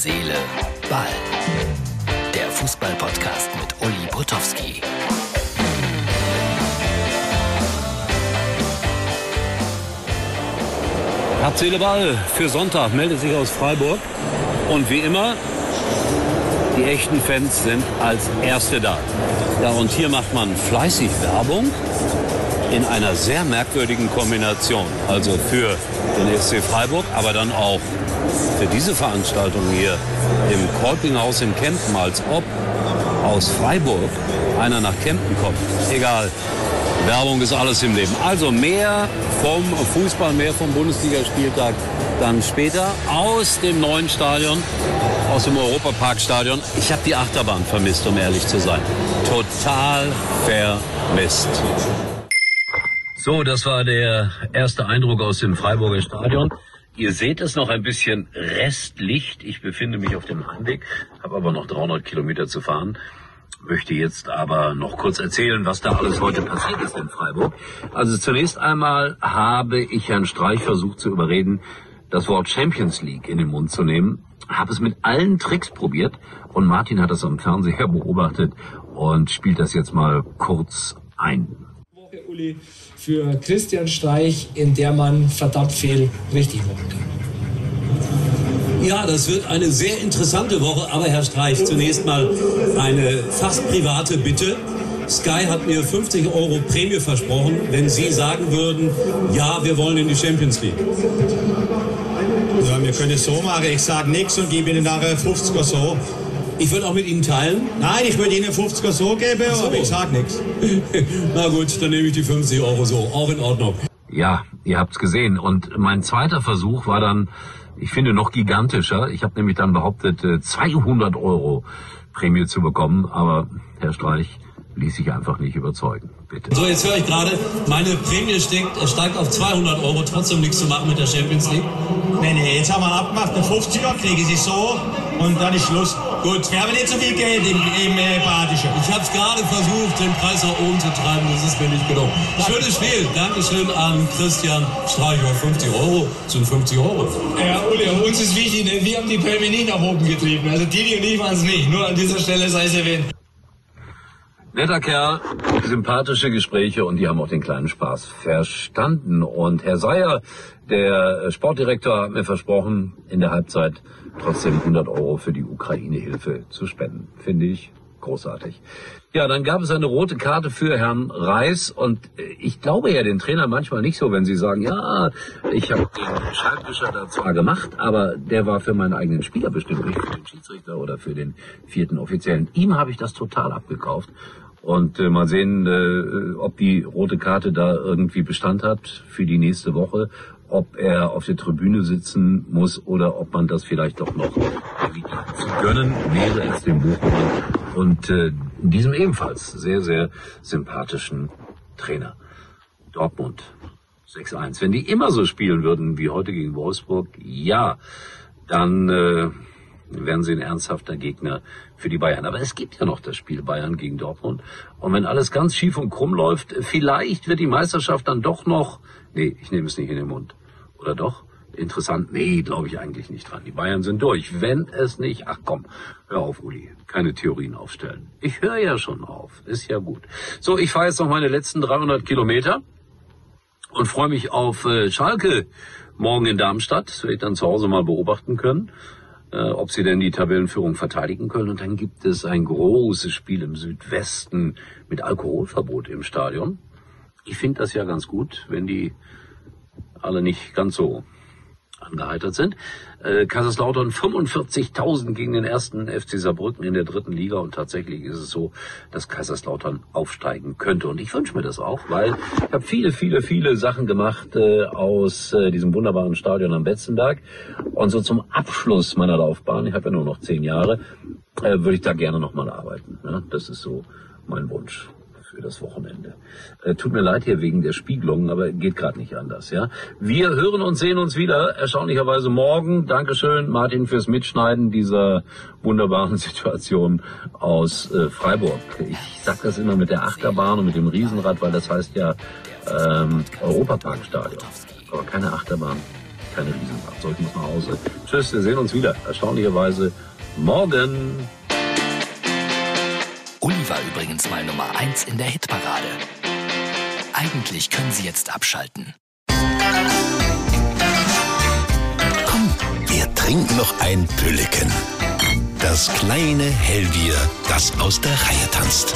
Seele, Ball. Der Fußball-Podcast mit Uli Potowski. Herz, Seele, Ball für Sonntag meldet sich aus Freiburg. Und wie immer, die echten Fans sind als Erste da. Ja, und hier macht man fleißig Werbung in einer sehr merkwürdigen Kombination. Also für den SC Freiburg, aber dann auch für diese Veranstaltung hier im Kolpinghaus in Kempen, als ob aus Freiburg einer nach Kempen kommt. Egal. Werbung ist alles im Leben. Also mehr vom Fußball, mehr vom Bundesligaspieltag dann später aus dem neuen Stadion, aus dem Europaparkstadion. Ich habe die Achterbahn vermisst, um ehrlich zu sein. Total vermisst. So, das war der erste Eindruck aus dem Freiburger Stadion. Ihr seht es noch ein bisschen Restlicht. Ich befinde mich auf dem Heimweg, habe aber noch 300 Kilometer zu fahren. Möchte jetzt aber noch kurz erzählen, was da alles heute passiert ist in Freiburg. Also zunächst einmal habe ich Herrn Streich versucht zu überreden, das Wort Champions League in den Mund zu nehmen. Habe es mit allen Tricks probiert und Martin hat das am Fernseher beobachtet und spielt das jetzt mal kurz ein. Woche, Uli, für Christian Streich, in der man verdammt viel richtig machen kann. Ja, das wird eine sehr interessante Woche, aber Herr Streich, zunächst mal eine fast private Bitte. Sky hat mir 50 Euro Prämie versprochen, wenn Sie sagen würden, ja, wir wollen in die Champions League. Ja, wir können es so machen. Ich sage nichts und gebe Ihnen nachher 50er so. Ich würde auch mit Ihnen teilen. Nein, ich würde Ihnen 50er so geben, so. aber ich sage nichts. Na gut, dann nehme ich die 50 Euro so. Auch in Ordnung. Ja, ihr habt's gesehen. Und mein zweiter Versuch war dann, ich finde, noch gigantischer. Ich habe nämlich dann behauptet, 200 Euro Prämie zu bekommen. Aber Herr Streich ließ sich einfach nicht überzeugen. Bitte. So, jetzt höre ich gerade, meine Prämie steigt, steigt auf 200 Euro, trotzdem nichts zu machen mit der Champions League. Nee, nee, jetzt haben wir abgemacht, eine 50er kriege ich so und dann ist Schluss. Gut, wir haben nicht so viel Geld im, im äh, Badischen. Ich habe es gerade versucht, den Preis nach oben zu treiben, das ist mir nicht gelungen. Schönes Spiel, Dankeschön an Christian Streich, 50 Euro sind 50 Euro. Ja, Uli, uns ist wichtig, ne? wir haben die Prämie nicht nach oben getrieben, also Didi und ich waren es nicht, nur an dieser Stelle sei es erwähnt. Netter Kerl, sympathische Gespräche und die haben auch den kleinen Spaß verstanden. Und Herr Seyer, der Sportdirektor, hat mir versprochen, in der Halbzeit trotzdem 100 Euro für die Ukraine-Hilfe zu spenden. Finde ich großartig. Ja, dann gab es eine rote Karte für Herrn Reis und ich glaube ja den Trainer manchmal nicht so, wenn sie sagen, ja, ich habe den Schreibtischer da zwar gemacht, aber der war für meinen eigenen Spieler bestimmt, nicht für den Schiedsrichter oder für den vierten Offiziellen. Ihm habe ich das total abgekauft. Und äh, mal sehen, äh, ob die rote Karte da irgendwie Bestand hat für die nächste Woche, ob er auf der Tribüne sitzen muss oder ob man das vielleicht doch noch zu gönnen wäre es dem Bochumer und äh, diesem ebenfalls sehr, sehr sympathischen Trainer. Dortmund 6-1. Wenn die immer so spielen würden wie heute gegen Wolfsburg, ja, dann äh, wären sie ein ernsthafter Gegner für die Bayern. Aber es gibt ja noch das Spiel Bayern gegen Dortmund. Und wenn alles ganz schief und krumm läuft, vielleicht wird die Meisterschaft dann doch noch, nee, ich nehme es nicht in den Mund. Oder doch? Interessant? Nee, glaube ich eigentlich nicht dran. Die Bayern sind durch. Wenn es nicht, ach komm, hör auf, Uli. Keine Theorien aufstellen. Ich höre ja schon auf. Ist ja gut. So, ich fahre jetzt noch meine letzten 300 Kilometer und freue mich auf äh, Schalke morgen in Darmstadt. Das werde ich dann zu Hause mal beobachten können äh, ob sie denn die Tabellenführung verteidigen können. Und dann gibt es ein großes Spiel im Südwesten mit Alkoholverbot im Stadion. Ich finde das ja ganz gut, wenn die alle nicht ganz so angeheitert sind. Äh, Kaiserslautern 45.000 gegen den ersten FC Saarbrücken in der dritten Liga und tatsächlich ist es so, dass Kaiserslautern aufsteigen könnte und ich wünsche mir das auch, weil ich habe viele, viele, viele Sachen gemacht äh, aus äh, diesem wunderbaren Stadion am Betzenberg und so zum Abschluss meiner Laufbahn, ich habe ja nur noch zehn Jahre, äh, würde ich da gerne nochmal arbeiten. Ja? Das ist so mein Wunsch für das Wochenende. Äh, tut mir leid hier wegen der Spiegelung, aber geht gerade nicht anders. Ja, Wir hören und sehen uns wieder, erstaunlicherweise morgen. Dankeschön, Martin, fürs Mitschneiden dieser wunderbaren Situation aus äh, Freiburg. Ich sag das immer mit der Achterbahn und mit dem Riesenrad, weil das heißt ja ähm, Europaparkstadion, aber keine Achterbahn keine Riesensache. So, ich muss nach Hause. Tschüss, wir sehen uns wieder. Erstaunlicherweise morgen. Uli war übrigens mal Nummer 1 in der Hitparade. Eigentlich können Sie jetzt abschalten. Komm, wir trinken noch ein Pülliken. Das kleine Hellbier, das aus der Reihe tanzt.